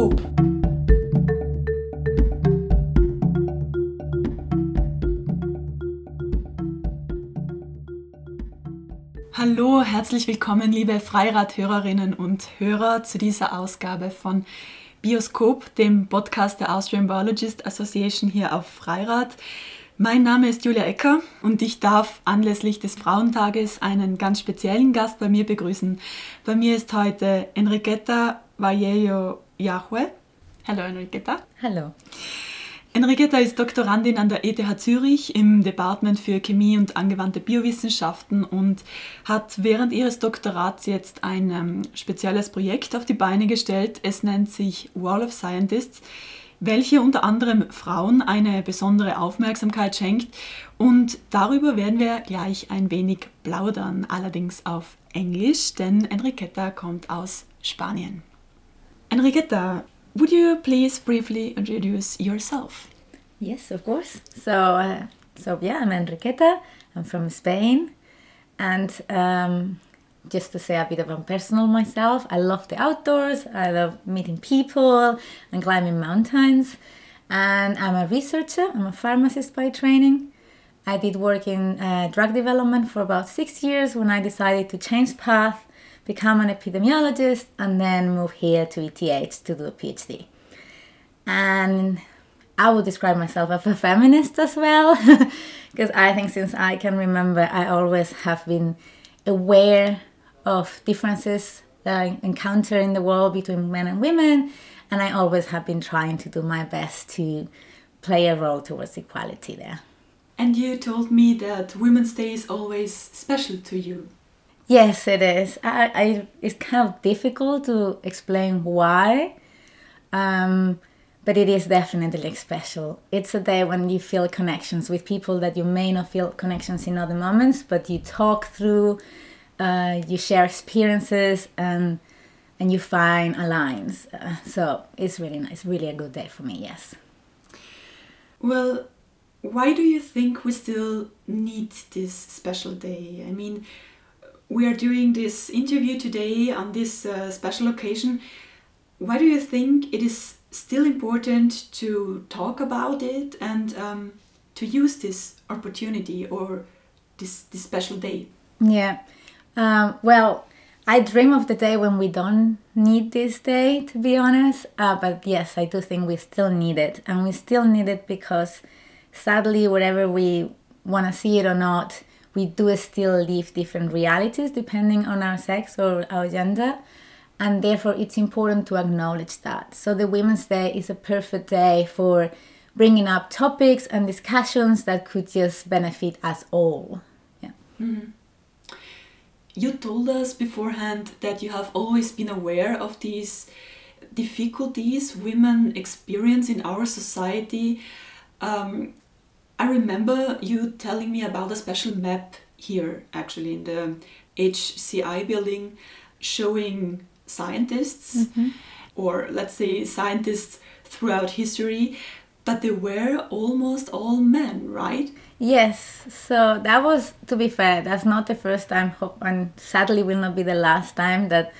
Bioskop. Hallo, herzlich willkommen, liebe Freirad-Hörerinnen und Hörer, zu dieser Ausgabe von Bioskop, dem Podcast der Austrian Biologist Association hier auf Freirad. Mein Name ist Julia Ecker und ich darf anlässlich des Frauentages einen ganz speziellen Gast bei mir begrüßen. Bei mir ist heute Enriqueta Vallejo Yahue. Hallo Enriqueta. Hallo. Enriqueta ist Doktorandin an der ETH Zürich im Department für Chemie und angewandte Biowissenschaften und hat während ihres Doktorats jetzt ein ähm, spezielles Projekt auf die Beine gestellt. Es nennt sich Wall of Scientists, welche unter anderem Frauen eine besondere Aufmerksamkeit schenkt. Und darüber werden wir gleich ein wenig plaudern, allerdings auf Englisch, denn Enriqueta kommt aus Spanien. Enriqueta, Would you please briefly introduce yourself? Yes, of course. So, uh, so yeah, I'm Enriqueta. I'm from Spain, and um, just to say a bit about personal myself, I love the outdoors. I love meeting people and climbing mountains. And I'm a researcher. I'm a pharmacist by training. I did work in uh, drug development for about six years when I decided to change path become an epidemiologist, and then move here to ETH to do a PhD. And I would describe myself as a feminist as well, because I think since I can remember, I always have been aware of differences that I encounter in the world between men and women, and I always have been trying to do my best to play a role towards equality there. And you told me that Women's Day is always special to you. Yes, it is. I, I it's kind of difficult to explain why, um, but it is definitely special. It's a day when you feel connections with people that you may not feel connections in other moments, but you talk through, uh, you share experiences, and and you find alliance. Uh, so it's really nice. Really a good day for me. Yes. Well, why do you think we still need this special day? I mean we are doing this interview today on this uh, special occasion. Why do you think it is still important to talk about it and um, to use this opportunity or this, this special day? Yeah, um, well, I dream of the day when we don't need this day, to be honest. Uh, but yes, I do think we still need it. And we still need it because sadly, whatever we want to see it or not, we do still live different realities depending on our sex or our gender and therefore it's important to acknowledge that. So the women's day is a perfect day for bringing up topics and discussions that could just benefit us all. Yeah. Mm-hmm. you told us beforehand that you have always been aware of these difficulties women experience in our society. Um, I remember you telling me about a special map here, actually, in the HCI building, showing scientists, mm-hmm. or let's say scientists throughout history, but they were almost all men, right? Yes, so that was, to be fair, that's not the first time, and sadly will not be the last time that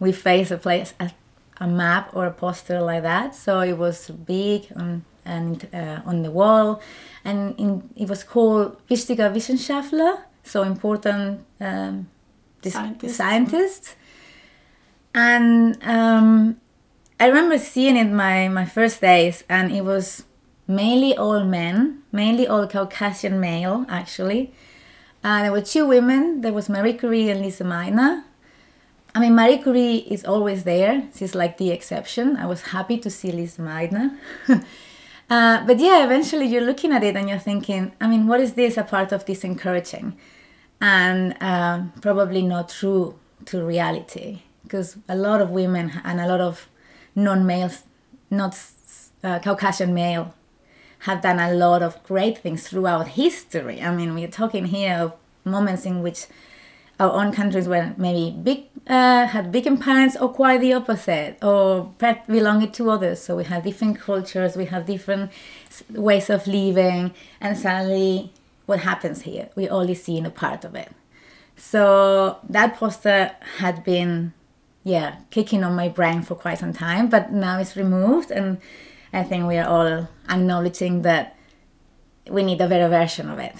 we face a place, a, a map or a poster like that. So it was big and, and uh, on the wall and in, it was called Wichtiger Wissenschaftler, so important um, scientists. scientists. And um, I remember seeing it my, my first days, and it was mainly all men, mainly all Caucasian male, actually. Uh, there were two women. There was Marie Curie and Lise Meitner. I mean, Marie Curie is always there. She's like the exception. I was happy to see Lise Meitner. Uh, but yeah, eventually you're looking at it and you're thinking, I mean, what is this a part of this encouraging? And uh, probably not true to reality because a lot of women and a lot of non males, not uh, Caucasian male, have done a lot of great things throughout history. I mean, we're talking here of moments in which our own countries were maybe big uh, had big parents or quite the opposite or belonging to others so we have different cultures we have different ways of living and suddenly what happens here we only seeing a part of it so that poster had been yeah, kicking on my brain for quite some time, but now it's removed, and I think we are all acknowledging that we need a better version of it.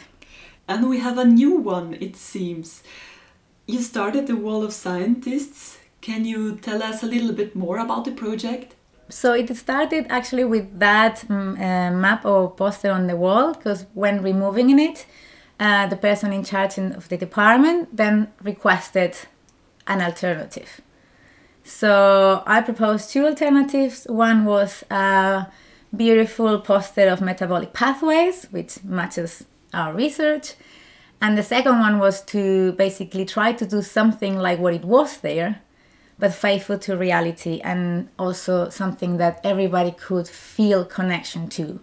And we have a new one, it seems. You started the Wall of Scientists. Can you tell us a little bit more about the project? So it started actually with that um, map or poster on the wall because when removing it, uh, the person in charge in, of the department then requested an alternative. So I proposed two alternatives. One was a beautiful poster of metabolic pathways, which matches our research. And the second one was to basically try to do something like what it was there, but faithful to reality and also something that everybody could feel connection to,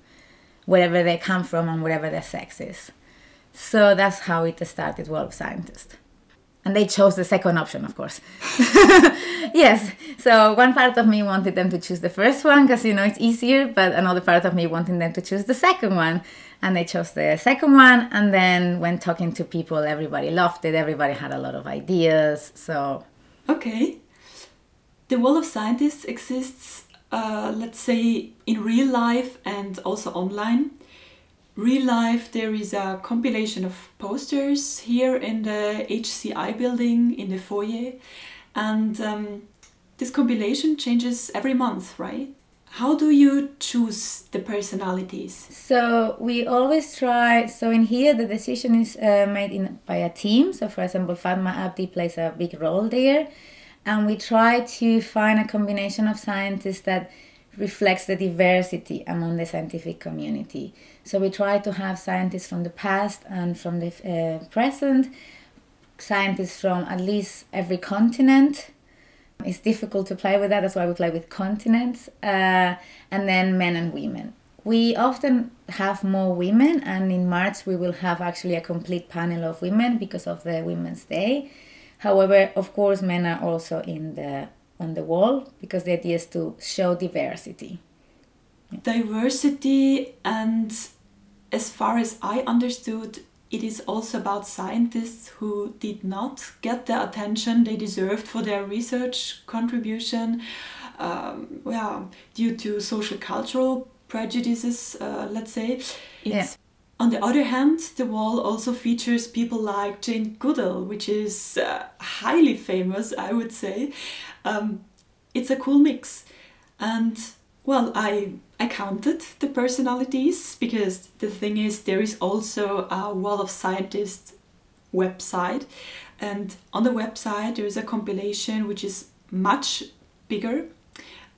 wherever they come from and whatever their sex is. So that's how it started, Wall of Scientists. And they chose the second option of course. Yes so one part of me wanted them to choose the first one because you know it's easier but another part of me wanting them to choose the second one and they chose the second one. And then when talking to people everybody loved it. Everybody had a lot of ideas. So okay. The wall of scientists exists uh, let's say in real life and also online. Real life, there is a compilation of posters here in the HCI building in the foyer, and um, this compilation changes every month, right? How do you choose the personalities? So we always try. So in here, the decision is uh, made in by a team. So for example, Fatma Abdi plays a big role there, and we try to find a combination of scientists that reflects the diversity among the scientific community. So we try to have scientists from the past and from the uh, present, scientists from at least every continent. It's difficult to play with that, that's why we play with continents, uh, and then men and women. We often have more women, and in March we will have actually a complete panel of women because of the Women's Day. However, of course, men are also in the on the wall because the idea is to show diversity. Diversity, and as far as I understood, it is also about scientists who did not get the attention they deserved for their research contribution, um, yeah, due to social cultural prejudices, uh, let's say. It's, yeah. On the other hand, the wall also features people like Jane Goodall, which is uh, highly famous, I would say. Um, it's a cool mix. And well, I I counted the personalities because the thing is there is also a Wall of Scientists website and on the website there is a compilation which is much bigger.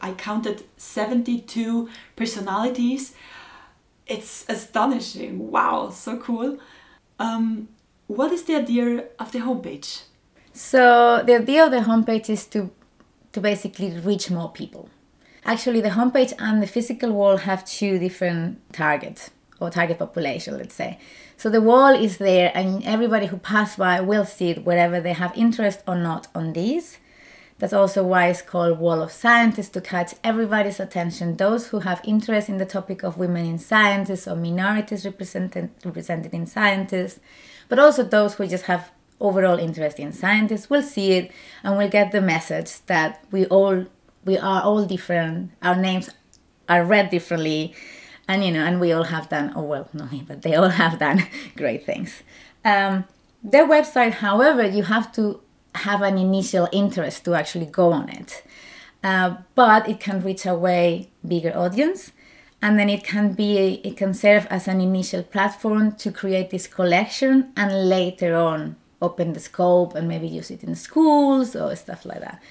I counted 72 personalities. It's astonishing. Wow, so cool. Um, what is the idea of the homepage? So the idea of the homepage is to to basically reach more people. Actually, the homepage and the physical wall have two different targets or target population, let's say. So the wall is there, and everybody who pass by will see it wherever they have interest or not on these. That's also why it's called Wall of Scientists to catch everybody's attention. Those who have interest in the topic of women in sciences or minorities represented represented in scientists, but also those who just have overall interest in scientists will see it and will get the message that we all we are all different. Our names are read differently. And you know and we all have done oh well not me but they all have done great things. Um, their website however you have to have an initial interest to actually go on it. Uh, but it can reach a way bigger audience. And then it can be it can serve as an initial platform to create this collection and later on open the scope and maybe use it in schools or stuff like that.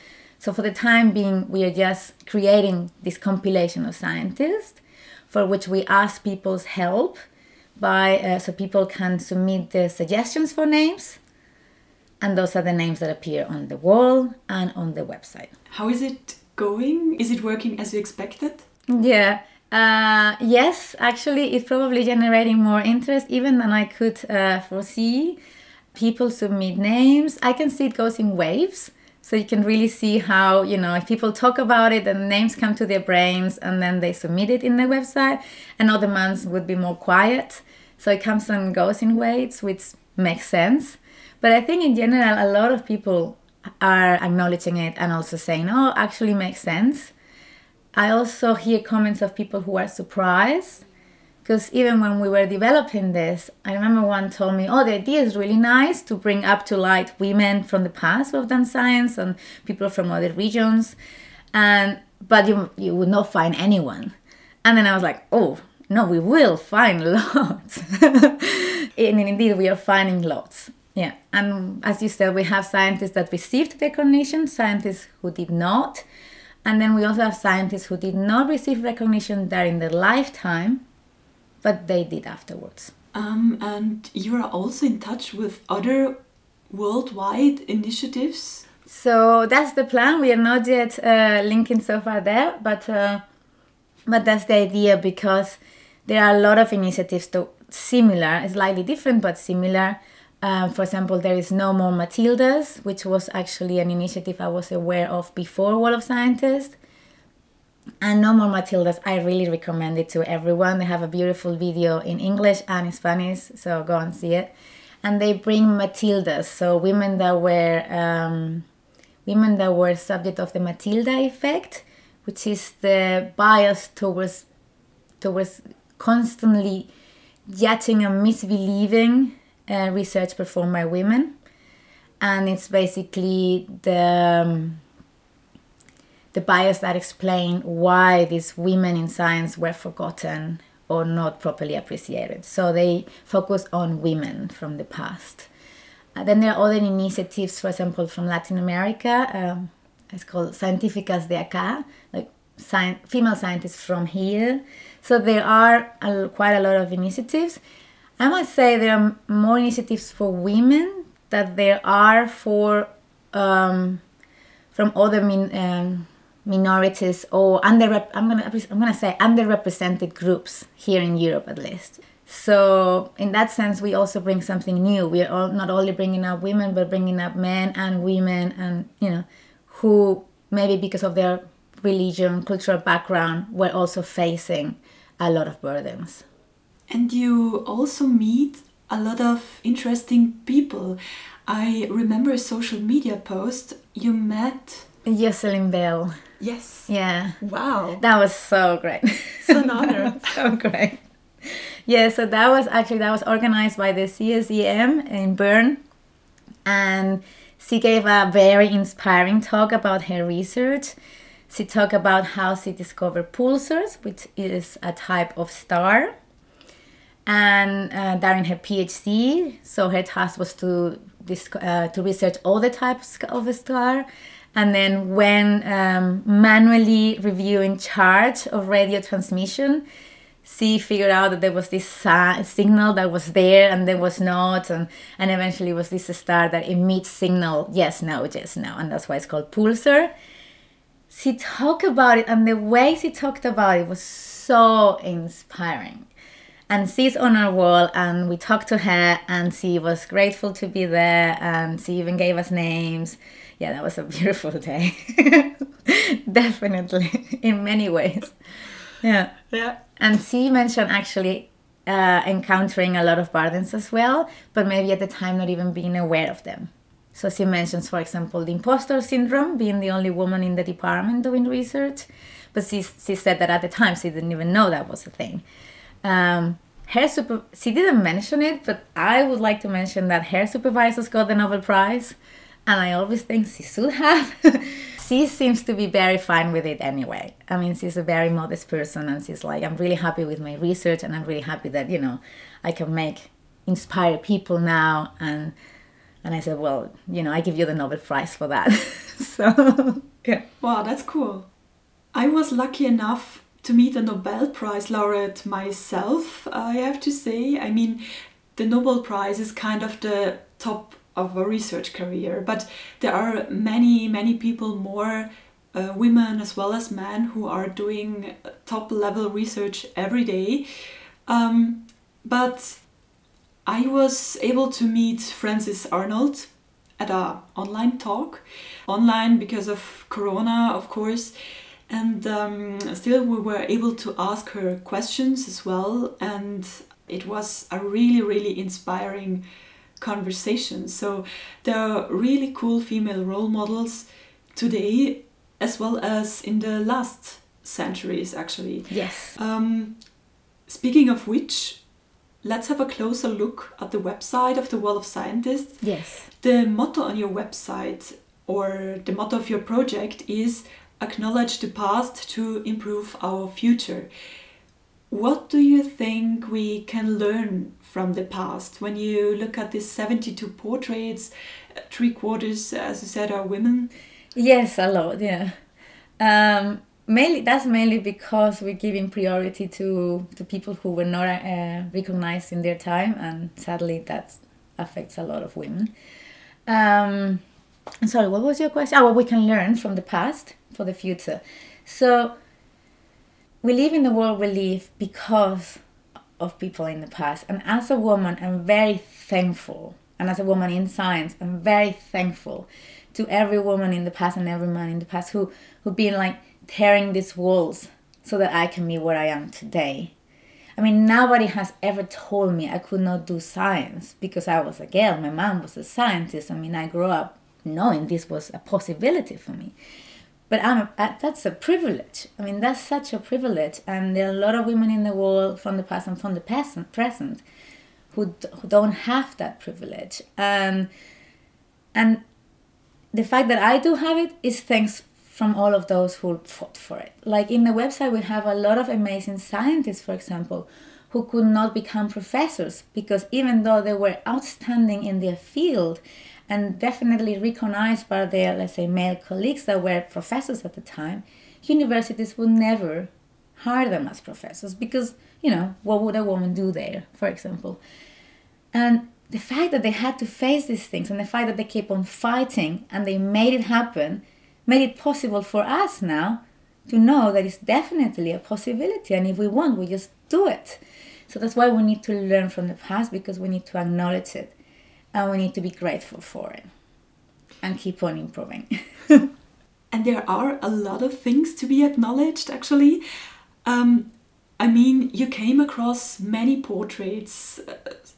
So for the time being, we are just creating this compilation of scientists for which we ask people's help by uh, so people can submit their suggestions for names and those are the names that appear on the wall and on the website. How is it going? Is it working as you expected? Yeah. Uh, yes, actually, it's probably generating more interest even than I could uh, foresee people submit names. I can see it goes in waves. So you can really see how, you know, if people talk about it, and names come to their brains and then they submit it in the website. And other months would be more quiet. So it comes and goes in waves, which makes sense. But I think in general, a lot of people are acknowledging it and also saying, oh, actually makes sense. I also hear comments of people who are surprised because even when we were developing this, I remember one told me, oh, the idea is really nice to bring up to light women from the past who have done science and people from other regions. And but you you would not find anyone. And then I was like, oh no, we will find lots. and indeed we are finding lots. Yeah. And as you said, we have scientists that received recognition, scientists who did not. And then we also have scientists who did not receive recognition during their lifetime but they did afterwards. Um, and you are also in touch with other worldwide initiatives. So that's the plan. We are not yet uh, linking so far there, but uh, but that's the idea because there are a lot of initiatives to similar, slightly different but similar. Uh, for example, there is No More Matildas, which was actually an initiative I was aware of before Wall of Scientists and No More Matildas, I really recommend it to everyone. They have a beautiful video in English and in Spanish, so go and see it. And they bring Matildas, so women that were um, women that were subject of the Matilda effect, which is the bias towards towards constantly judging and misbelieving uh, research performed by women, and it's basically the um, the bias that explain why these women in science were forgotten or not properly appreciated. So they focus on women from the past. Uh, then there are other initiatives, for example, from Latin America. Um, it's called Científicas de Acá, like sci- female scientists from here. So there are a, quite a lot of initiatives. I must say there are more initiatives for women that there are for um, from other min, um, minorities or under I'm gonna I'm gonna say underrepresented groups here in Europe at least. So in that sense, we also bring something new. We are all, not only bringing up women, but bringing up men and women, and you know, who maybe because of their religion, cultural background, were also facing a lot of burdens. And you also meet a lot of interesting people. I remember a social media post you met Jocelyn Bell. Yes. Yeah. Wow. That was so great. It's an honor. so great. Yeah, so that was actually that was organized by the CSEM in Bern and she gave a very inspiring talk about her research. She talked about how she discovered pulsars, which is a type of star. And uh, during her PhD, so her task was to uh, to research all the types of a star and then when um, manually reviewing charge of radio transmission she figured out that there was this signal that was there and there was not and, and eventually was this star that emits signal yes no yes no and that's why it's called pulsar. She talked about it and the way she talked about it was so inspiring. And she's on our wall and we talked to her and she was grateful to be there and she even gave us names yeah, that was a beautiful day. Definitely, in many ways. Yeah. Yeah. And she mentioned actually uh, encountering a lot of burdens as well, but maybe at the time not even being aware of them. So she mentions, for example, the imposter syndrome, being the only woman in the department doing research. But she, she said that at the time she didn't even know that was a thing. Um, her super, she didn't mention it, but I would like to mention that her supervisors got the Nobel Prize and I always think she should have. she seems to be very fine with it anyway. I mean, she's a very modest person, and she's like, I'm really happy with my research, and I'm really happy that you know I can make inspire people now. And and I said, well, you know, I give you the Nobel Prize for that. so yeah. Wow, that's cool. I was lucky enough to meet a Nobel Prize laureate myself. I have to say. I mean, the Nobel Prize is kind of the top of a research career. But there are many, many people, more uh, women as well as men, who are doing top level research every day. Um, but I was able to meet Frances Arnold at a online talk, online because of Corona, of course. And um, still, we were able to ask her questions as well, and it was a really, really inspiring conversations. So there are really cool female role models today as well as in the last centuries, actually. Yes. Um, speaking of which, let's have a closer look at the website of the Wall of Scientists. Yes. The motto on your website or the motto of your project is acknowledge the past to improve our future. What do you think we can learn from the past when you look at these 72 portraits? Three quarters, as you said, are women. Yes, a lot, yeah. Um, mainly that's mainly because we're giving priority to to people who were not uh, recognized in their time and sadly that affects a lot of women um, sorry what was your question oh we can learn from the past for the future so we live in the world we live because of people in the past and as a woman i'm very thankful and as a woman in science i'm very thankful to every woman in the past and every man in the past who who've been like tearing these walls so that I can be where I am today. I mean, nobody has ever told me I could not do science because I was a girl. My mom was a scientist. I mean, I grew up knowing this was a possibility for me. But I'm a, uh, that's a privilege. I mean, that's such a privilege. And there are a lot of women in the world from the past and from the present who, who don't have that privilege. And, and the fact that I do have it is thanks from all of those who fought for it. Like in the website, we have a lot of amazing scientists, for example, who could not become professors because even though they were outstanding in their field and definitely recognized by their, let's say, male colleagues that were professors at the time, universities would never hire them as professors because, you know, what would a woman do there, for example? And the fact that they had to face these things and the fact that they keep on fighting and they made it happen made it possible for us now to know that it's definitely a possibility. And if we want we just do it. So that's why we need to learn from the past because we need to acknowledge it and we need to be grateful for it and keep on improving and there are a lot of things to be acknowledged actually um, i mean you came across many portraits uh,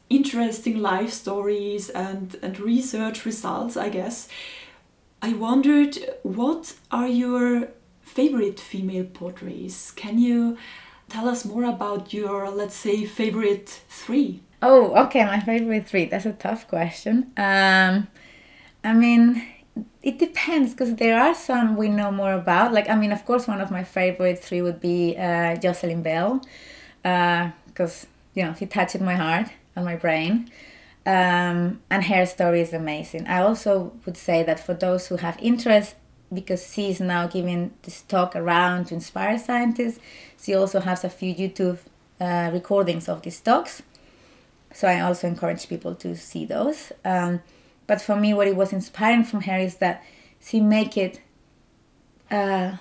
interesting life stories and, and research results i guess I wondered what are your favorite female portraits? Can you tell us more about your, let's say, favorite three? Oh, okay, my favorite three. That's a tough question. Um, I mean, it depends because there are some we know more about. Like, I mean, of course, one of my favorite three would be uh, Jocelyn Bell because, uh, you know, she touched my heart and my brain um, and her story is amazing. I also would say that for those who have interest, because she is now giving this talk around to inspire scientists, she also has a few YouTube uh, recordings of these talks. So I also encourage people to see those. Um, but for me, what it was inspiring from her is that she make it uh,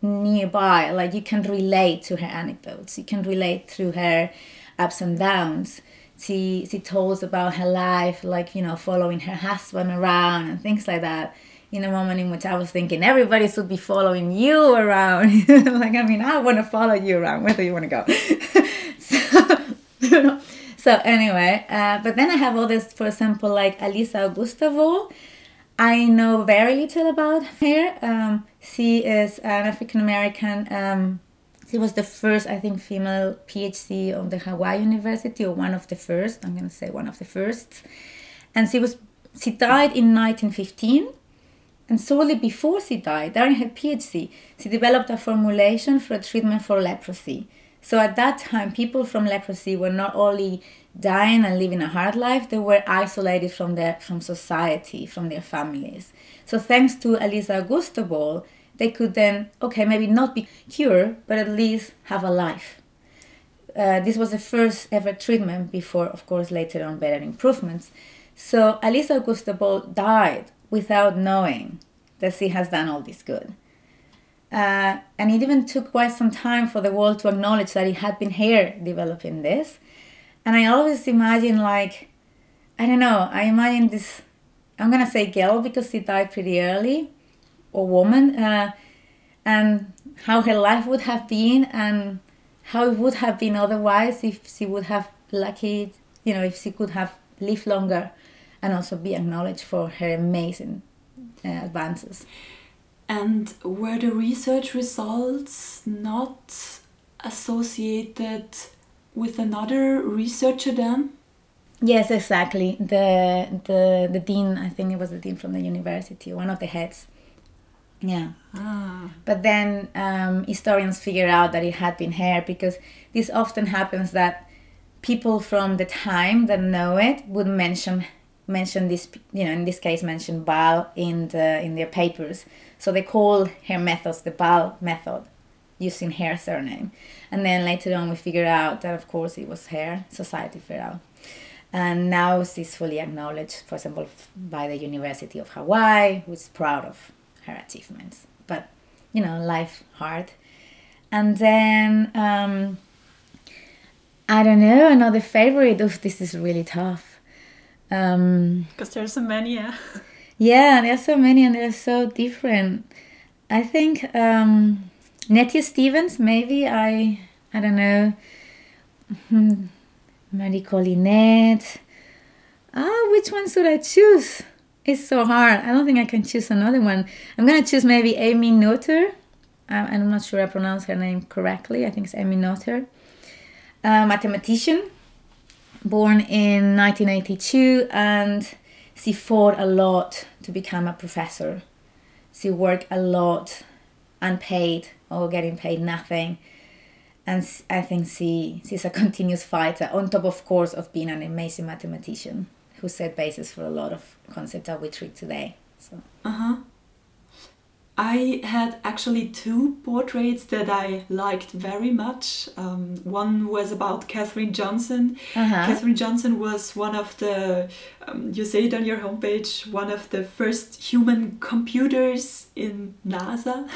nearby, like you can relate to her anecdotes, you can relate through her ups and downs she she told about her life, like you know, following her husband around and things like that. In a moment in which I was thinking everybody should be following you around. like I mean, I want to follow you around. Do you want to go? so, so anyway, uh, but then I have others, for example, like Elisa Augusta Ball. I know very little about her. Um, she is an African American um, she was the first, I think, female PhD of the Hawaii University, or one of the first. I'm going to say one of the first. And she was she died in 1915. And shortly before she died, during her PhD, she developed a formulation for a treatment for leprosy. So at that time, people from leprosy were not only dying and living a hard life, they were isolated from their from society, from their families. So thanks to Elisa Augusta they could then, okay, maybe not be cured, but at least have a life. Uh, this was the first ever treatment before, of course, later on better improvements. So Elisa Augusta died without knowing that she has done all this good. Uh, and it even took quite some time for the world to acknowledge that it had been here developing this. And I always imagine, like, I don't know, I imagine this, I'm gonna say girl because she died pretty early, or woman uh, and how her life would have been and how it would have been otherwise if she would have lucky you know if she could have lived longer and also be acknowledged for her amazing uh, advances. And were the research results not associated with another researcher then? Yes, exactly. The the the dean, I think it was the dean from the university, one of the heads. Yeah. Ah. But then um, historians figure out that it had been her because this often happens that people from the time that know it would mention mention this you know in this case mention Ball in the in their papers so they call her methods the Ball method using her surname. And then later on we figured out that of course it was her society feral. And now she's fully acknowledged for example by the University of Hawaii who's proud of her achievements. But you know life hard. And then um, I don't know another favorite. Of this is really tough. Um, because there's so many, yeah. Yeah, there's so many and they're so different. I think um, Nettie Stevens, maybe I, I don't know. Hmm, Marie Collinette. Ah, which one should I choose? It's so hard. I don't think I can choose another one. I'm gonna choose maybe Amy Noether. I'm not sure I pronounce her name correctly. I think it's Amy Noether. A mathematician born in 1982 and she fought a lot to become a professor. She worked a lot unpaid or getting paid nothing. And I think she, she's a continuous fighter, on top, of course, of being an amazing mathematician who set basis for a lot of concepts that we treat today. So. Uh huh. I had actually two portraits that I liked very much. Um, one was about Katherine Johnson. Uh-huh. Katherine Johnson was one of the, um, you say it on your homepage, one of the first human computers in NASA.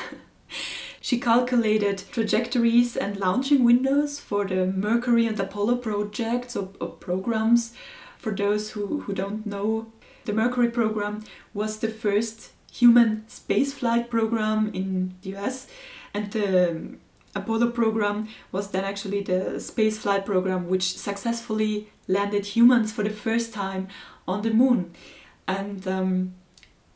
she calculated trajectories and launching windows for the Mercury and Apollo projects or, or programs. For those who, who don't know, the Mercury program was the first human spaceflight program in the US, and the Apollo program was then actually the spaceflight program which successfully landed humans for the first time on the moon. And um,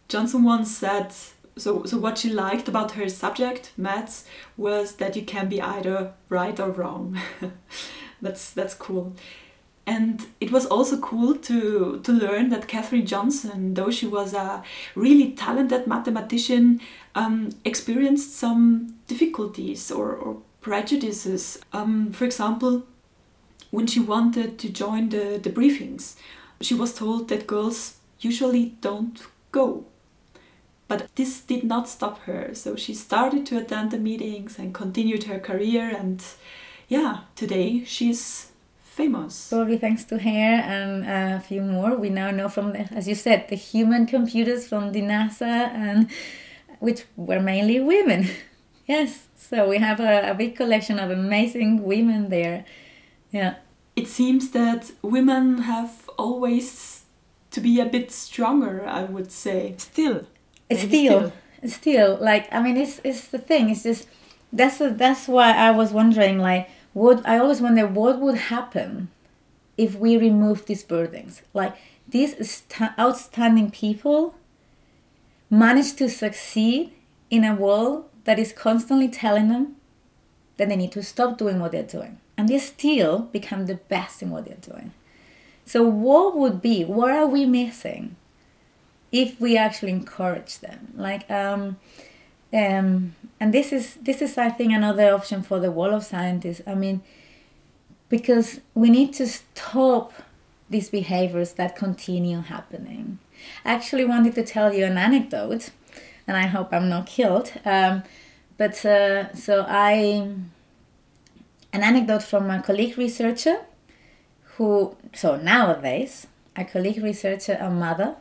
Johnson once said, so, so what she liked about her subject, maths, was that you can be either right or wrong. that's that's cool. And it was also cool to, to learn that Katherine Johnson, though she was a really talented mathematician, um, experienced some difficulties or, or prejudices. Um, for example, when she wanted to join the, the briefings, she was told that girls usually don't go. But this did not stop her, so she started to attend the meetings and continued her career. And yeah, today she's famous. Probably thanks to her and uh, a few more. We now know from, the, as you said, the human computers from the NASA, and which were mainly women. yes, so we have a, a big collection of amazing women there. Yeah. It seems that women have always to be a bit stronger, I would say. Still. Still, still, still, like I mean, it's it's the thing. It's just that's a, that's why I was wondering, like what I always wonder what would happen if we remove these burdens. Like these outstanding people manage to succeed in a world that is constantly telling them that they need to stop doing what they're doing. And they still become the best in what they're doing. So, what would be, what are we missing if we actually encourage them? Like, um, um, and this is this is I think another option for the wall of scientists. I mean, because we need to stop these behaviors that continue happening. I actually wanted to tell you an anecdote, and I hope I'm not killed. Um, but uh, so I, an anecdote from a colleague researcher, who so nowadays a colleague researcher, a mother,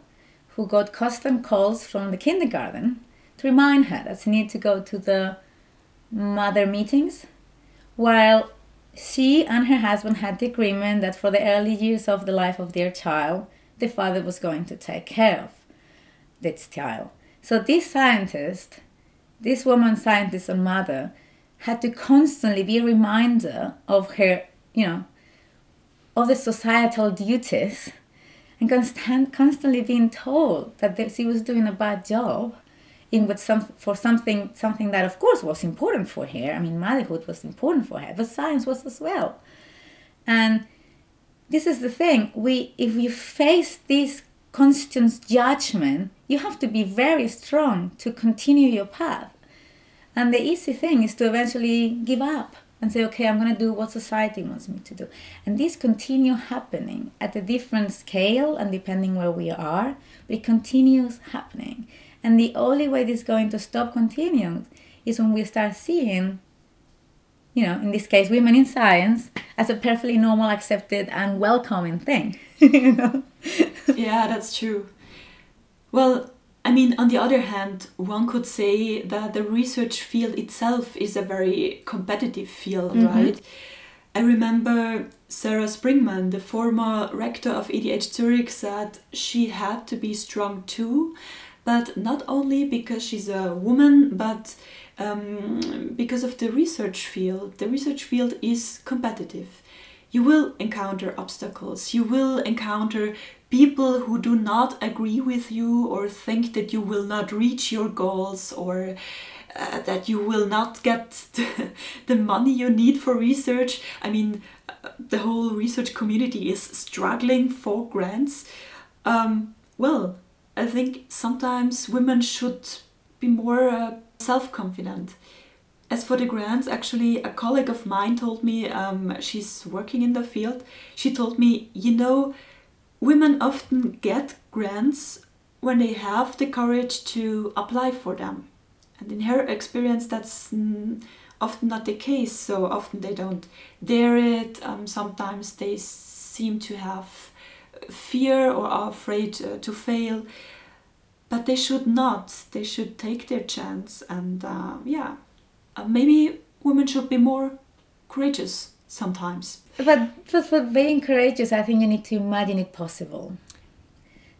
who got constant calls from the kindergarten to remind her that she needs to go to the mother meetings, while she and her husband had the agreement that for the early years of the life of their child, the father was going to take care of this child. So this scientist, this woman scientist and mother, had to constantly be a reminder of her, you know, of the societal duties and constant, constantly being told that she was doing a bad job in with some for something something that of course was important for her. I mean, motherhood was important for her, but science was as well. And this is the thing: we if you face this constant judgment, you have to be very strong to continue your path. And the easy thing is to eventually give up and say, okay, I'm going to do what society wants me to do. And this continue happening at a different scale and depending where we are, but it continues happening. And the only way this is going to stop continuing is when we start seeing, you know, in this case, women in science as a perfectly normal, accepted, and welcoming thing. you know? yeah, that's true. Well, I mean, on the other hand, one could say that the research field itself is a very competitive field, mm-hmm. right? I remember Sarah Springman, the former rector of ETH Zurich, said she had to be strong too, but not only because she's a woman, but um, because of the research field. The research field is competitive. You will encounter obstacles, you will encounter people who do not agree with you or think that you will not reach your goals or uh, that you will not get the, money you need for research. I mean, uh, the whole research community is struggling for grants. Um, well, I think sometimes women should be more uh, self confident. As for the grants, actually, a colleague of mine told me, um, she's working in the field, she told me, you know, women often get grants when they have the courage to apply for them. And in her experience, that's often not the case. So often they don't dare it. Um, sometimes they seem to have fear or are afraid uh, to fail. But they should not. They should take their chance. And uh, yeah, uh, maybe women should be more courageous sometimes. But, but for being courageous, I think you need to imagine it possible.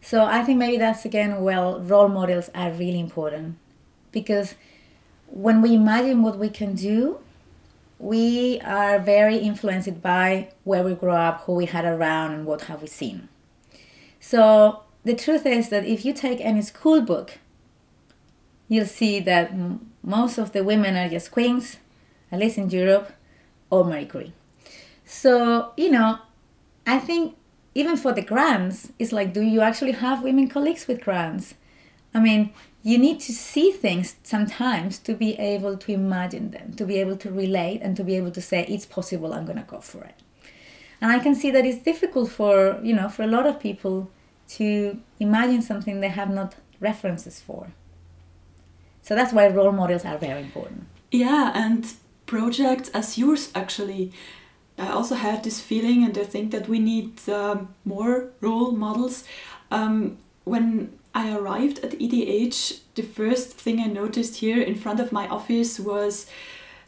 So I think maybe that's again, well, role models are really important because when we imagine what we can do, we are very influenced by where we grow up, who we had around, and what have we seen. So the truth is that if you take any school book, you'll see that most of the women are just queens, at least in Europe, or Marie Curie. So, you know, I think even for the grants, it's like, do you actually have women colleagues with grants? I mean, you need to see things sometimes to be able to imagine them, to be able to relate, and to be able to say, it's possible, I'm going to go for it. And I can see that it's difficult for, you know, for a lot of people to imagine something they have not references for. So that's why role models are very important. Yeah, and projects as yours actually I also had this feeling, and I think that we need um, more role models. Um, when I arrived at ETH, the first thing I noticed here in front of my office was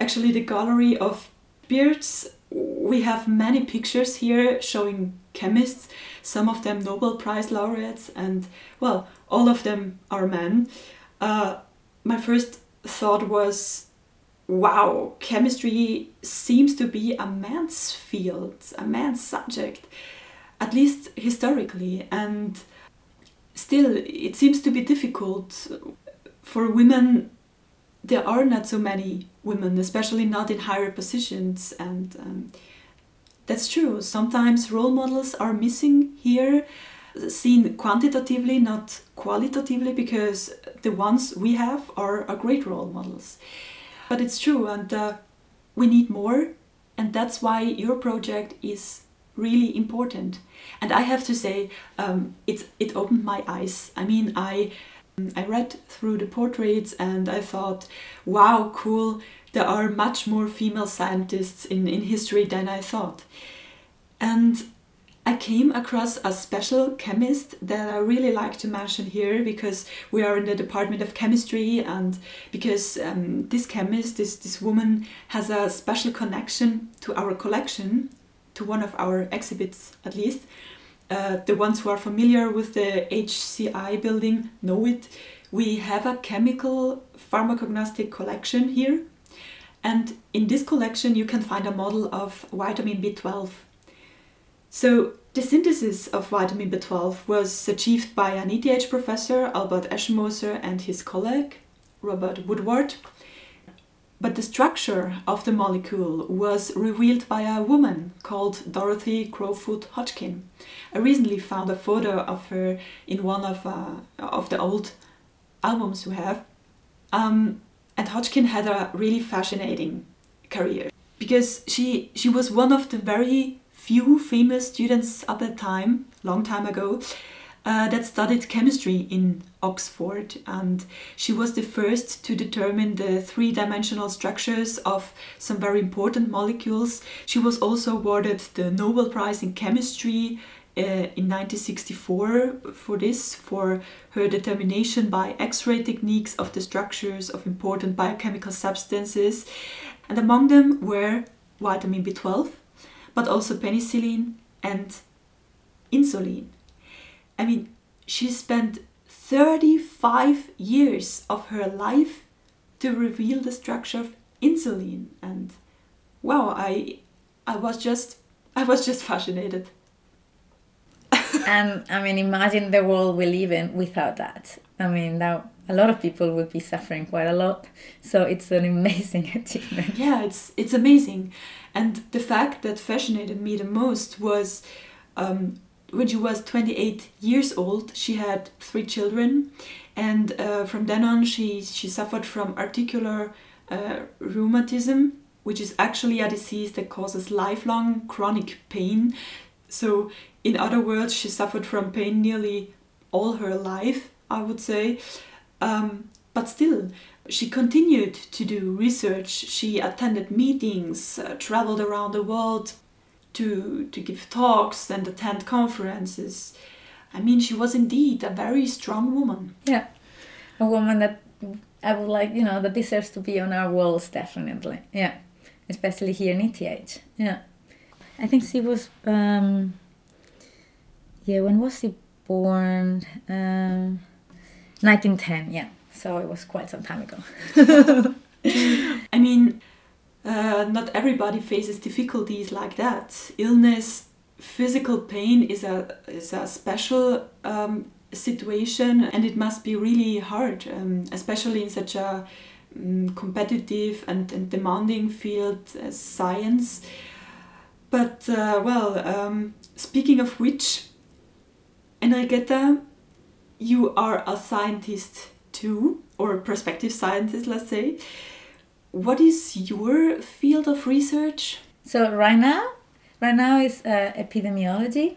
actually the gallery of beards. We have many pictures here showing chemists, some of them Nobel Prize laureates, and well, all of them are men. Uh, my first thought was wow, chemistry seems to be a man's field, a man's subject, at least historically. And still, it seems to be difficult for women. There are not so many women, especially not in higher positions. And um, that's true. Sometimes role models are missing here, seen quantitatively, not qualitatively, because the ones we have are, are great role models. But it's true, and uh, we need more, and that's why your project is really important. And I have to say, um, it it opened my eyes. I mean, I I read through the portraits and I thought, wow, cool. There are much more female scientists in, in history than I thought. And I came across a special chemist that I really like to mention here because we are in the Department of Chemistry and because um, this chemist, this, this woman, has a special connection to our collection, to one of our exhibits at least. Uh, the ones who are familiar with the HCI building know it. We have a chemical pharmacognostic collection here, and in this collection you can find a model of vitamin B12 so The synthesis of vitamin B12 was achieved by an ETH professor, Albert Eschenmoser, and his colleague, Robert Woodward. But the structure of the molecule was revealed by a woman called Dorothy Crowfoot Hodgkin. I recently found a photo of her in one of, uh, of the old albums we have. Um, and Hodgkin had a really fascinating career because she she was one of the very few female students at that time, long time ago, uh, that studied chemistry in Oxford, and she was the first to determine the three dimensional structures of some very important molecules. She was also awarded the Nobel Prize in Chemistry uh, in 1964 for this, for her determination by X ray techniques of the structures of important biochemical substances. And among them were vitamin B12, but also penicillin and insulin. I mean, she spent 35 years of her life to reveal the structure of insulin and wow, I I was just I was just fascinated. and I mean, imagine the world we live in without that. I mean, that a lot of people would be suffering quite a lot. So it's an amazing achievement. Yeah, it's it's amazing, and the fact that fascinated me the most was um, when she was 28 years old. She had three children, and uh, from then on, she she suffered from articular uh, rheumatism, which is actually a disease that causes lifelong chronic pain. So, in other words, she suffered from pain nearly all her life, I would say. Um, but still, she continued to do research. She attended meetings, uh, traveled around the world to, to give talks and attend conferences. I mean, she was indeed a very strong woman. Yeah, a woman that I would like, you know, that deserves to be on our walls, definitely. Yeah, especially here in ETH. Yeah. I think she was, um, yeah, when was she born? Um, 1910, yeah. So it was quite some time ago. I mean, uh, not everybody faces difficulties like that. Illness, physical pain is a is a special um, situation, and it must be really hard, um, especially in such a um, competitive and, and, demanding field as science. But uh, well, um, speaking of which, Enriqueta you are a scientist too, or a prospective scientist, let's say. What is your field of research? So right now, right now is uh, epidemiology.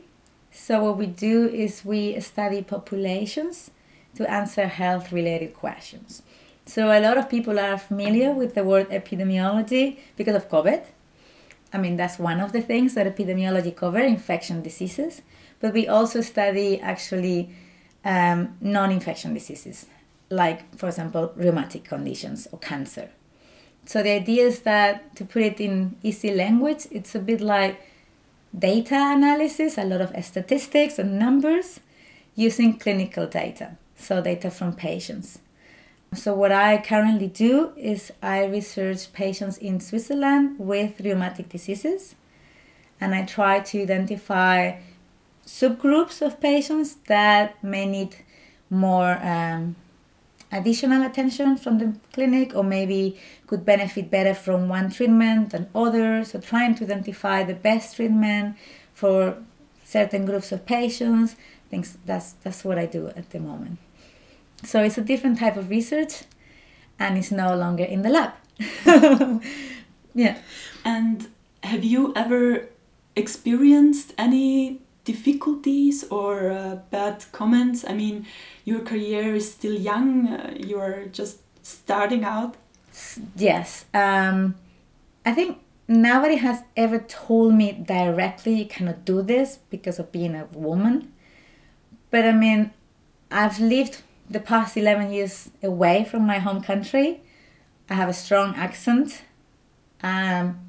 So what we do is we study populations to answer health-related questions. So a lot of people are familiar with the word epidemiology because of COVID. I mean, that's one of the things that epidemiology cover, infection diseases. But we also study actually um, non infection diseases, like, for example, rheumatic conditions or cancer. So the idea is that, to put it in easy language, it's a bit like data analysis, a lot of statistics and numbers using clinical data, so data from patients. So, what I currently do is I research patients in Switzerland with rheumatic diseases, and I try to identify subgroups of patients that may need more um, additional attention from the clinic or maybe could benefit better from one treatment than others. So, trying to identify the best treatment for certain groups of patients. I think that's, that's what I do at the moment. So, it's a different type of research and it's no longer in the lab. yeah. And have you ever experienced any difficulties or uh, bad comments? I mean, your career is still young, uh, you're just starting out. Yes. Um, I think nobody has ever told me directly you cannot do this because of being a woman. But I mean, I've lived the past 11 years away from my home country. I have a strong accent. Um,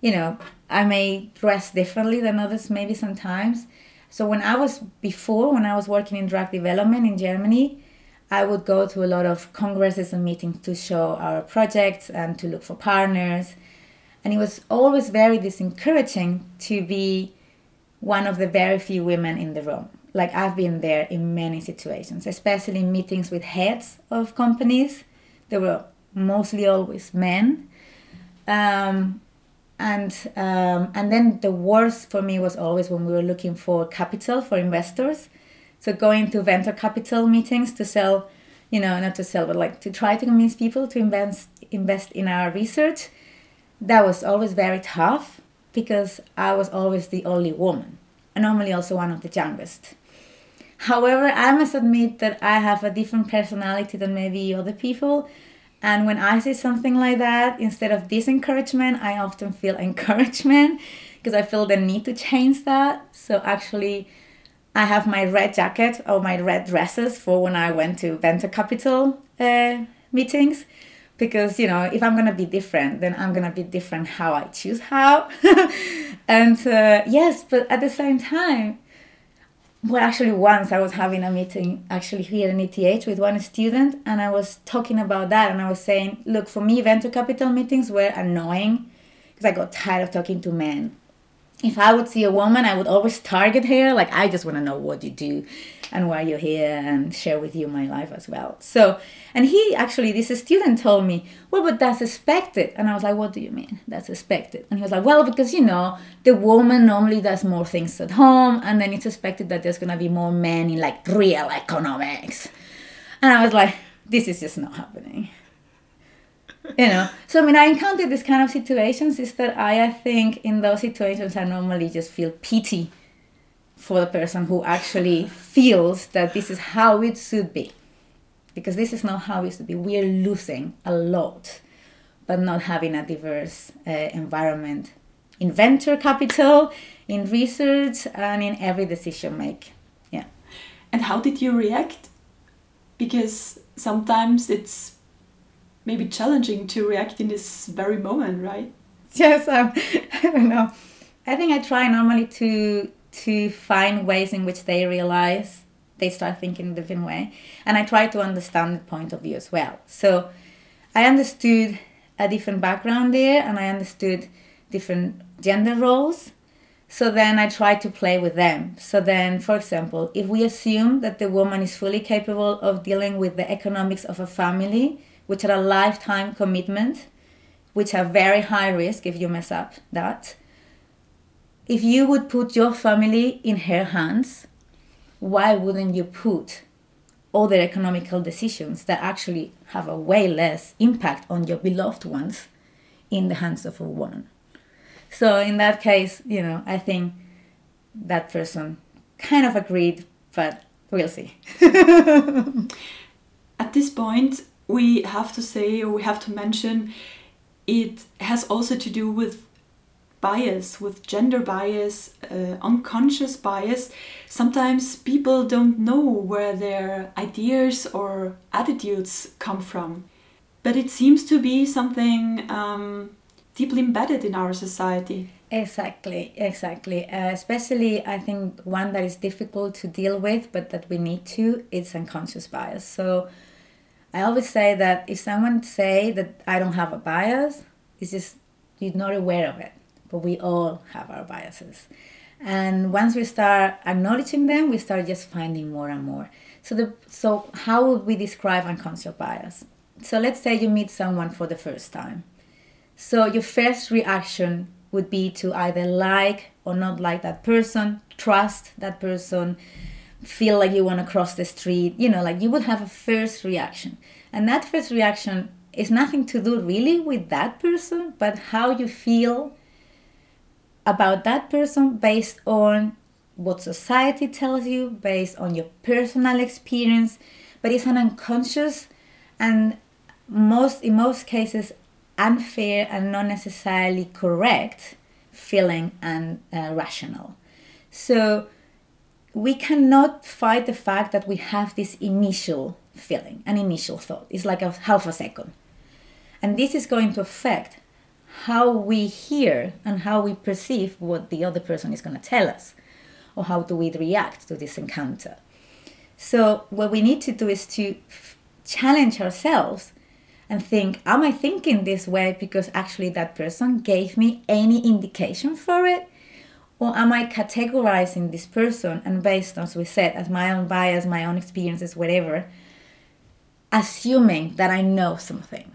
you know, I may dress differently than others, maybe sometimes. So when I was before, when I was working in drug development in Germany, I would go to a lot of congresses and meetings to show our projects and to look for partners. And it was always very disencouraging to be one of the very few women in the room. Like I've been there in many situations, especially in meetings with heads of companies. There were mostly always men. Um, and um, and then the worst for me was always when we were looking for capital for investors. So going to venture capital meetings to sell you know not to sell but like to try to convince people to invest invest in our research. That was always very tough because i was always the only woman and normally also one of the youngest. However i must admit that i have a different personality than maybe other people and when I say something like that, instead of disencouragement, I often feel encouragement because I feel the need to change that. So actually, I have my red jacket or my red dresses for when I went to venture capital uh, meetings. Because, you know, if I'm going to be different, then I'm going to be different how I choose how. and uh, yes, but at the same time, well actually once i was having a meeting actually here in eth with one student and i was talking about that and i was saying look for me venture capital meetings were annoying because i got tired of talking to men if I would see a woman, I would always target her. Like, I just want to know what you do and why you're here and share with you my life as well. So, and he actually, this student told me, well, but that's expected. And I was like, what do you mean? That's expected. And he was like, well, because, you know, the woman normally does more things at home. And then it's expected that there's going to be more men in like real economics. And I was like, this is just not happening you know? So i mean i encountered this kind of situations is that i i think in those situations i normally just feel pity for the person who actually feels that this is how it should be. Because this is not how it should be. We're losing a lot but not having a diverse uh, environment. In venture capital in research and in every decision make. Yeah. And how did you react? Because sometimes it's maybe challenging to react in this very moment, right? Yes, um, I don't know. I think I try normally to to find ways in which they realize they start thinking a different way, and I try to understand the point of view as well. So I understood a different background there, and I understood different gender roles. So then I try to play with them. So then, for example, if we assume that the woman is fully capable of dealing with the economics of a family, which are a lifetime commitment, which are very high risk if you mess up that. If you would put your family in her hands, why wouldn't you put other economical decisions that actually have a way less impact on your beloved ones in the hands of a woman? So in that case, you know, I think that person kind of agreed, but we'll see. At this point, we have to say or we have to mention it has also to do with bias, with gender bias, uh, unconscious bias. Sometimes people don't know where their ideas or attitudes come from. But it seems to be something um, deeply embedded in our society. Exactly, exactly. Uh, especially, I think one that is difficult to deal with, but that we need to, it's unconscious bias. So, I always say that if someone say that I don't have a bias, it's just you're not aware of it. But we all have our biases. And once we start acknowledging them, we start just finding more and more. So the so how would we describe unconscious bias? So let's say you meet someone for the first time. So your first reaction would be to either like or not like that person, trust that person, feel like you want to cross the street, you know, like you would have a first reaction. And that first reaction is nothing to do really with that person, but how you feel about that person based on what society tells you, based on your personal experience, but it's an unconscious and most in most cases unfair and not necessarily correct feeling and uh, rational. So we cannot fight the fact that we have this initial feeling, an initial thought. It's like a half a second. And this is going to affect how we hear and how we perceive what the other person is going to tell us, or how do we react to this encounter. So, what we need to do is to challenge ourselves and think, Am I thinking this way because actually that person gave me any indication for it? Or am I categorizing this person and based, on, as we said, as my own bias, my own experiences, whatever, assuming that I know something?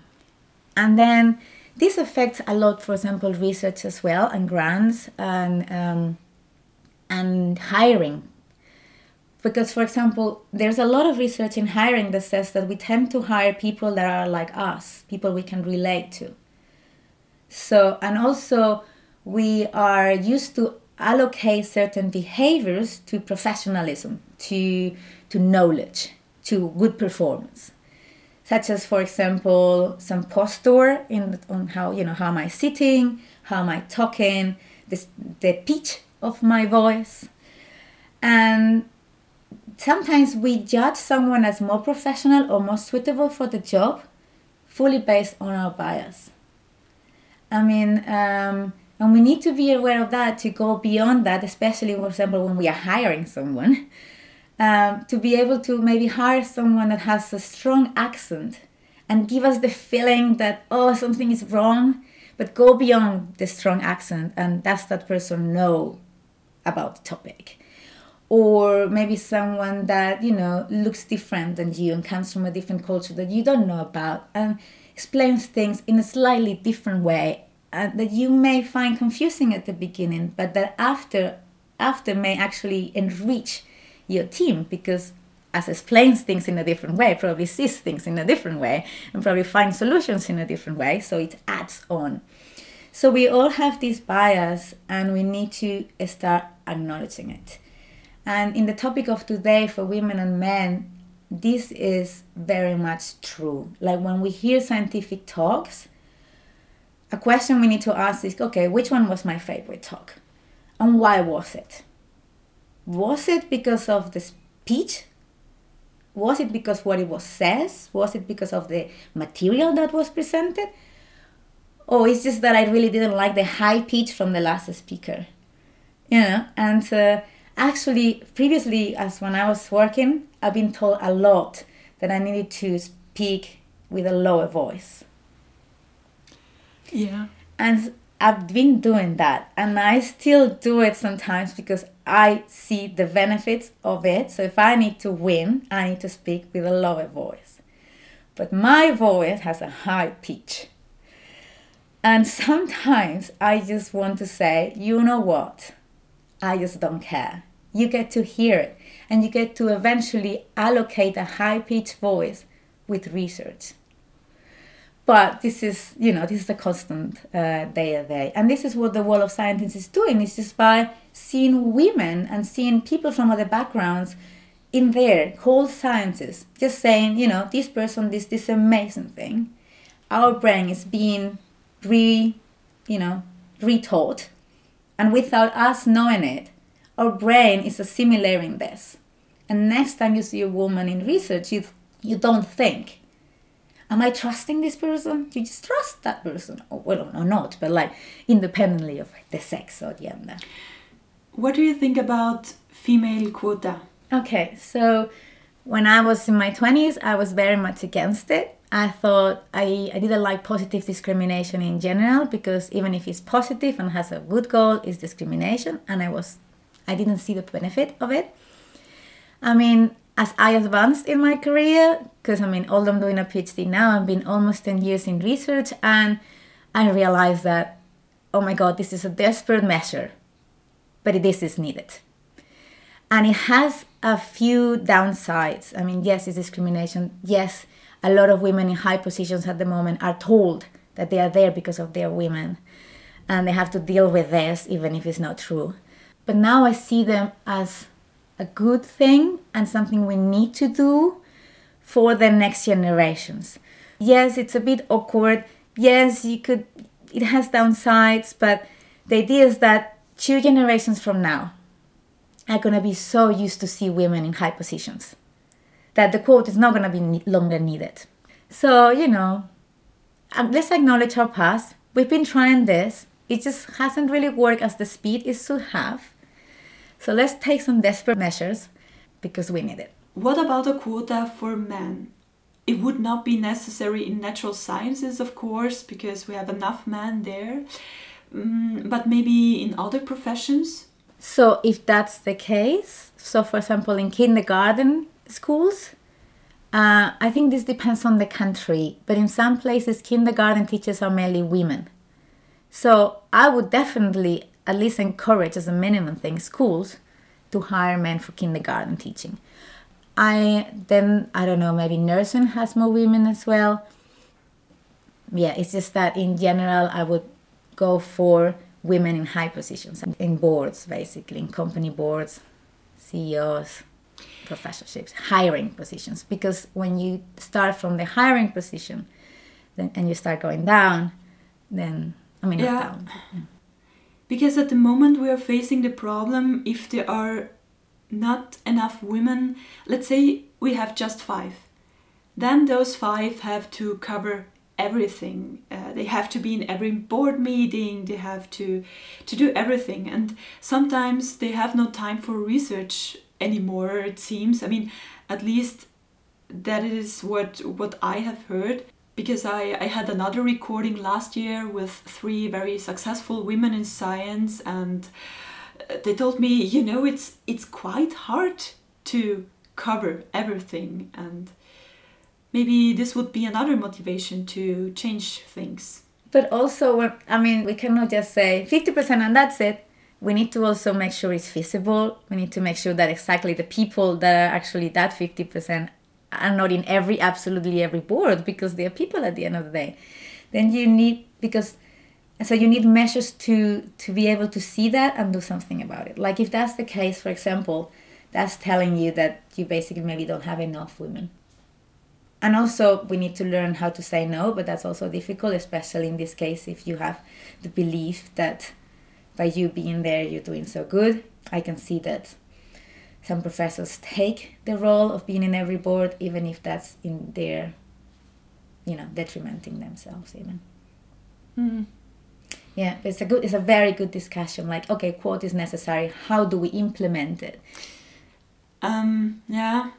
And then this affects a lot, for example, research as well, and grants and um, and hiring. Because, for example, there's a lot of research in hiring that says that we tend to hire people that are like us, people we can relate to. So, and also we are used to allocate certain behaviors to professionalism, to, to knowledge, to good performance. Such as, for example, some posture in on how you know how am I sitting, how am I talking, this, the pitch of my voice, and sometimes we judge someone as more professional or more suitable for the job fully based on our bias. I mean, um, and we need to be aware of that to go beyond that, especially, for example, when we are hiring someone, um, to be able to maybe hire someone that has a strong accent and give us the feeling that, oh, something is wrong, but go beyond the strong accent and does that person know about the topic? Or maybe someone that, you know, looks different than you and comes from a different culture that you don't know about. And explains things in a slightly different way uh, that you may find confusing at the beginning, but that after after may actually enrich your team because as explains things in a different way, probably sees things in a different way, and probably finds solutions in a different way. So it adds on. So we all have this bias, and we need to start acknowledging it. And in the topic of today for women and men, this is very much true. Like when we hear scientific talks, a question we need to ask is okay, which one was my favorite talk? And why was it? Was it because of the speech? Was it because what it was says? Was it because of the material that was presented? Or it's just that I really didn't like the high pitch from the last speaker? You know, and uh, actually, previously, as when I was working, I've been told a lot that I needed to speak with a lower voice. Yeah. And I've been doing that and I still do it sometimes because I see the benefits of it. So if I need to win, I need to speak with a lower voice. But my voice has a high pitch. And sometimes I just want to say, you know what? I just don't care. You get to hear it and you get to eventually allocate a high pitched voice with research. But this is, you know, this is a constant uh, day to day. And this is what the Wall of Scientists is doing, is just by seeing women and seeing people from other backgrounds in their whole sciences, just saying, you know, this person, this this amazing thing. Our brain is being re, you know, retaught. And without us knowing it, our brain is assimilating this. And next time you see a woman in research, you, you don't think, Am I trusting this person? You just trust that person. Or, well, or not, but like independently of the sex or the gender. What do you think about female quota? Okay, so when I was in my 20s, I was very much against it. I thought I, I didn't like positive discrimination in general because even if it's positive and has a good goal, it's discrimination, and I was I didn't see the benefit of it. I mean, as I advanced in my career, because I mean, although I'm doing a PhD now, I've been almost 10 years in research, and I realized that, oh my God, this is a desperate measure, but this is needed. And it has a few downsides. I mean, yes, it's discrimination. Yes, a lot of women in high positions at the moment are told that they are there because of their women, and they have to deal with this, even if it's not true. But now I see them as a good thing and something we need to do for the next generations. Yes, it's a bit awkward. Yes, you could it has downsides, but the idea is that two generations from now are going to be so used to see women in high positions that the quote is not going to be longer needed. So, you know, um, let's acknowledge our past. We've been trying this. It just hasn't really worked as the speed is should have. So let's take some desperate measures because we need it. What about a quota for men? It would not be necessary in natural sciences, of course, because we have enough men there. Mm, but maybe in other professions, So if that's the case, so for example, in kindergarten schools, uh, I think this depends on the country, but in some places, kindergarten teachers are mainly women. So I would definitely at least encourage, as a minimum thing, schools to hire men for kindergarten teaching. I then I don't know maybe nursing has more women as well. Yeah, it's just that in general I would go for women in high positions in boards basically in company boards, CEOs, professorships, hiring positions. Because when you start from the hiring position, then and you start going down, then I mean Yeah. not down. yeah. Because at the moment we are facing the problem if there are not enough women, let's say we have just five, then those five have to cover everything. Uh, they have to be in every board meeting, they have to, to do everything. And sometimes they have no time for research anymore, it seems. I mean, at least that is what what I have heard because I, I had another recording last year with three very successful women in science and uh, they told me you know it's it's quite hard to cover everything and maybe this would be another motivation to change things But also, I mean, we cannot just say 50% and that's it. We need to also make sure it's feasible. We need to make sure that exactly the people that are actually that 50% are not in every, absolutely every board because they are people at the end of the day. Then you need, because, so you need measures to, to be able to see that and do something about it. Like if that's the case, for example, that's telling you that you basically maybe don't have enough women and also we need to learn how to say no but that's also difficult especially in this case if you have the belief that by you being there you're doing so good i can see that some professors take the role of being in every board even if that's in their you know detrimenting themselves even. Yeah it's a good it's a very good discussion. Like okay quote is necessary. How do we implement it? Um, yeah,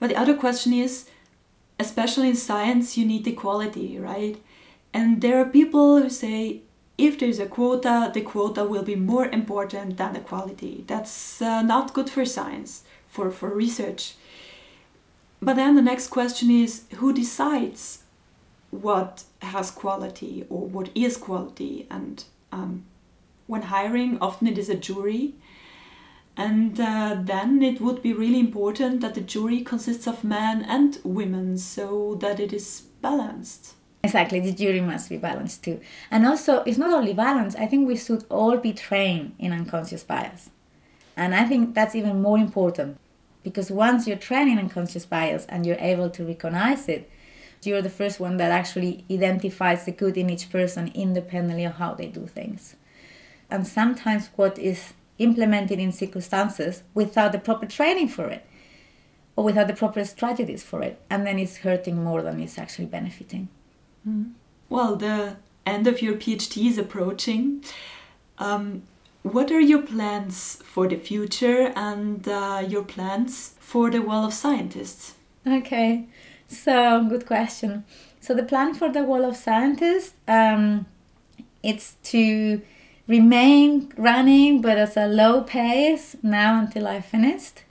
but the other question is, especially in science, you need equality, right? And there are people who say if there's a quota, the quota will be more important than the quality. That's uh, not good for science, for, for research. But then the next question is who decides what has quality or what is quality? And um, when hiring, often it is a jury. And uh, then it would be really important that the jury consists of men and women so that it is balanced. Exactly, the jury must be balanced too. And also, it's not only balance, I think we should all be trained in unconscious bias. And I think that's even more important because once you're trained in unconscious bias and you're able to recognize it, you're the first one that actually identifies the good in each person independently of how they do things. And sometimes what is implemented in circumstances without the proper training for it or without the proper strategies for it, and then it's hurting more than it's actually benefiting. Well, the end of your PhD is approaching. Um, what are your plans for the future and uh, your plans for the Wall of Scientists? Okay, so good question. So the plan for the Wall of Scientists, um, it's to remain running, but at a low pace now until I finished,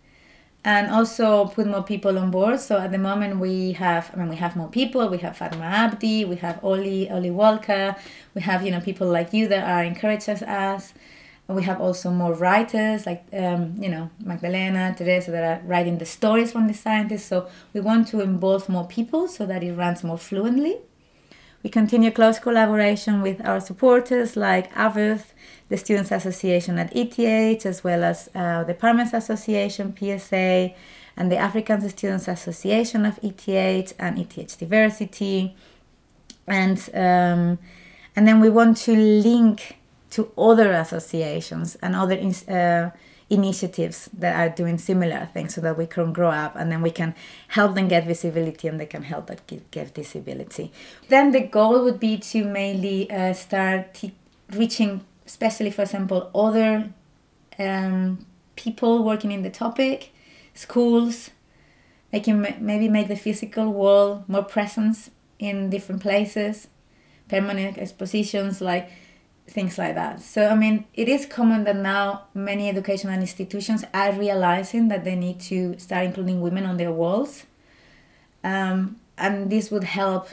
and also put more people on board. So at the moment we have, I mean, we have more people. We have Fatma Abdi, we have Oli Oli Walker, we have you know people like you that are encouraging us. And we have also more writers like um, you know Magdalena, Teresa that are writing the stories from the scientists. So we want to involve more people so that it runs more fluently. We continue close collaboration with our supporters like AVUF, the Students Association at ETH, as well as uh, the Parliaments Association, PSA, and the African Students Association of ETH and ETH Diversity. And, um, and then we want to link to other associations and other uh, initiatives that are doing similar things so that we can grow up and then we can help them get visibility and they can help us get, visibility. Then the goal would be to mainly uh, start reaching, especially for example, other um, people working in the topic, schools, making maybe make the physical wall more presence in different places, permanent expositions like things like that. So, I mean, it is common that now many educational institutions are realizing that they need to start including women on their walls. Um, and this would help,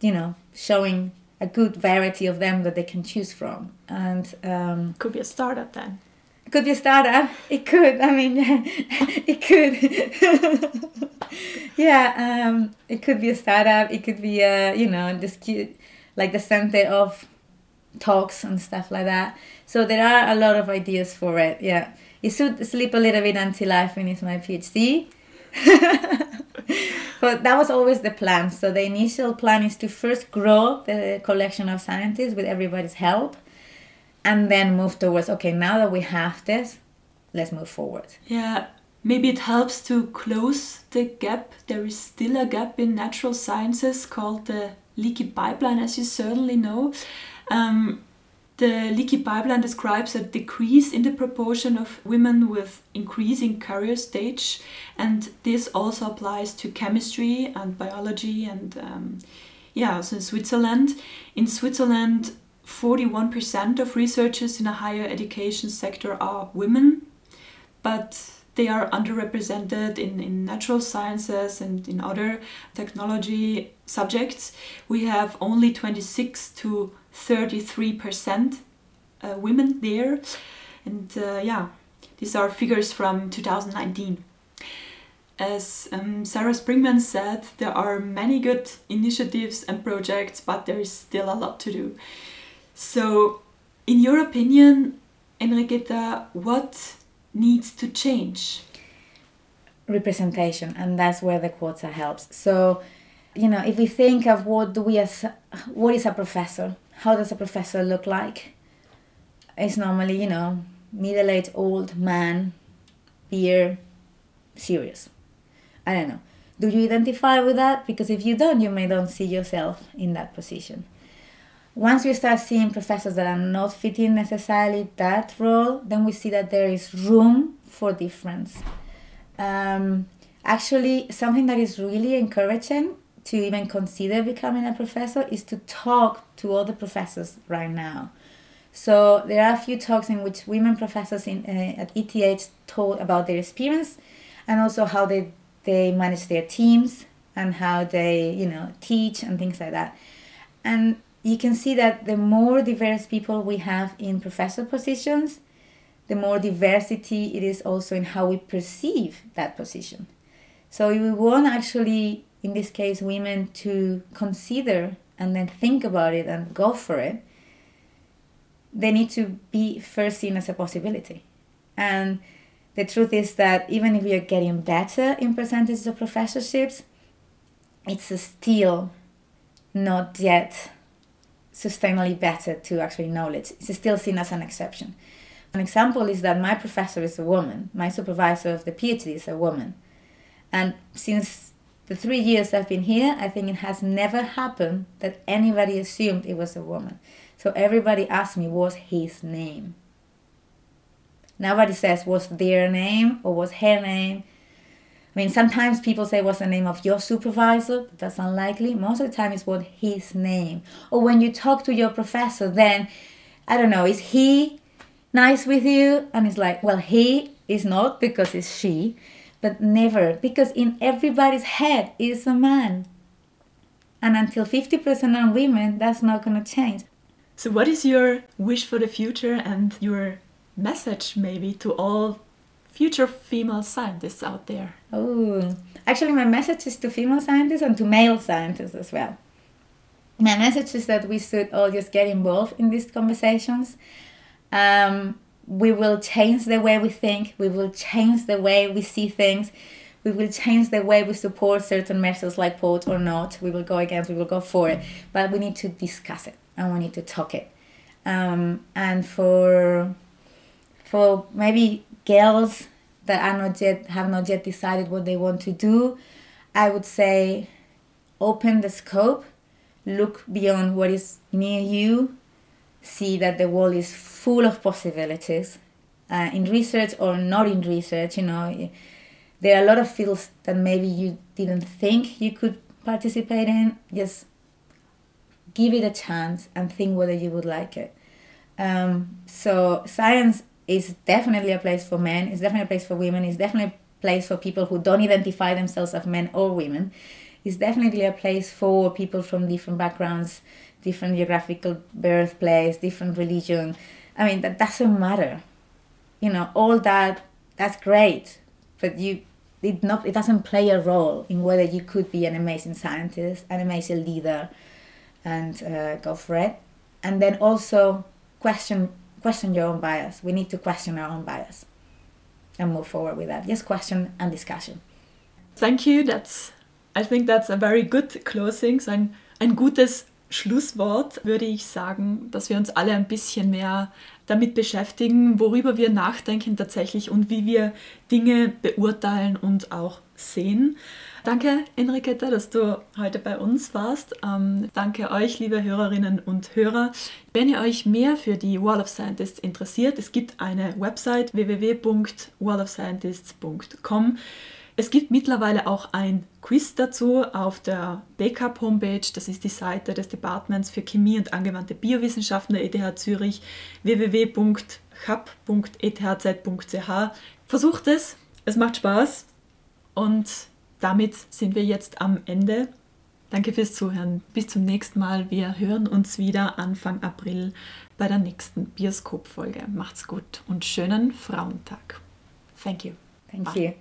you know, showing a good variety of them that they can choose from. And um, could be a startup then. It could be a startup. It could. I mean, it could. yeah, um, it could be a startup. It could be a, you know, this cute, like the center of talks and stuff like that. So there are a lot of ideas for it. Yeah, it should sleep a little bit until I finish my PhD. but that was always the plan. So the initial plan is to first grow the collection of scientists with everybody's help, and then move towards okay. Now that we have this, let's move forward. Yeah, maybe it helps to close the gap. There is still a gap in natural sciences called the leaky pipeline, as you certainly know. Um, the leaky pipeline describes a decrease in the proportion of women with increasing career stage, and this also applies to chemistry and biology. And um, yeah, so in Switzerland, in Switzerland, 41% of researchers in the higher education sector are women, but they are underrepresented in, in natural sciences and in other technology subjects. We have only 26 to 33% uh, women there. And uh, yeah, these are figures from 2019. As um, Sarah Springman said, there are many good initiatives and projects, but there is still a lot to do. So, in your opinion, Enriqueta, what needs to change? Representation, and that's where the quota helps. So, you know, if we think of what do we as what is a professor, how does a professor look like? It's normally, you know, middle-aged old man, beer, serious. I don't know. Do you identify with that? Because if you don't, you may don't see yourself in that position once we start seeing professors that are not fitting necessarily that role, then we see that there is room for difference. Um, actually, something that is really encouraging to even consider becoming a professor is to talk to other professors right now. So there are a few talks in which women professors in, uh, at ETH told about their experience and also how they, they manage their teams and how they you know teach and things like that. And you can see that the more diverse people we have in professor positions, the more diversity it is also in how we perceive that position. So we want actually, in this case, women to consider and then think about it and go for it. They need to be first seen as a possibility. And the truth is that even if we are getting better in percentages of professorships, it's still not yet sustainably better to actually knowledge. It's still seen as an exception. An example is that my professor is a woman, my supervisor of the PhD is a woman. And since the three years I've been here, I think it has never happened that anybody assumed it was a woman. So everybody asked me, what's his name? Nobody says, what's their name or what's her name. I mean, sometimes people say, What's the name of your supervisor? That's unlikely. Most of the time, it's what his name. Or when you talk to your professor, then, I don't know, is he nice with you? And it's like, Well, he is not because it's she, but never, because in everybody's head is a man. And until 50% are women, that's not going to change. So, what is your wish for the future and your message maybe to all future female scientists out there? Oh, actually, my message is to female scientists and to male scientists as well. My message is that we should all just get involved in these conversations. Um, we will change the way we think, we will change the way we see things, we will change the way we support certain measures like POET or not. We will go against, we will go for it, but we need to discuss it and we need to talk it. Um, and for for maybe girls that are not yet have not yet decided what they want to do, I would say open the scope, look beyond what is near you, see that the world is full of possibilities. Uh, in research or not in research, you know, there are a lot of fields that maybe you didn't think you could participate in. Just give it a chance and think whether you would like it. Um, so science is definitely a place for men. It's definitely a place for women. It's definitely a place for people who don't identify themselves as men or women. It's definitely a place for people from different backgrounds, different geographical birthplace, different religion. I mean, that doesn't matter. You know, all that that's great, but you it not it doesn't play a role in whether you could be an amazing scientist, an amazing leader, and uh, go for it. And then also question question your own bias. We need to question our own bias and move forward with that. Just question and discussion. Thank you. That's I think that's a very good closing. So ein, ein gutes Schlusswort würde ich sagen, dass wir uns alle ein bisschen mehr damit beschäftigen, worüber wir nachdenken tatsächlich und wie wir Dinge beurteilen und auch sehen. Danke, Enriqueta, dass du heute bei uns warst. Ähm, danke euch, liebe Hörerinnen und Hörer. Wenn ihr euch mehr für die Wall of Scientists interessiert, es gibt eine Website www.wallofscientists.com. Es gibt mittlerweile auch ein Quiz dazu auf der BCAP Homepage. Das ist die Seite des Departments für Chemie und angewandte Biowissenschaften der ETH Zürich www.chap.ethz.ch. Versucht es, es macht Spaß und damit sind wir jetzt am Ende. Danke fürs Zuhören. Bis zum nächsten Mal. Wir hören uns wieder Anfang April bei der nächsten Bioskop-Folge. Macht's gut und schönen Frauentag. Thank you. Thank Bye. you.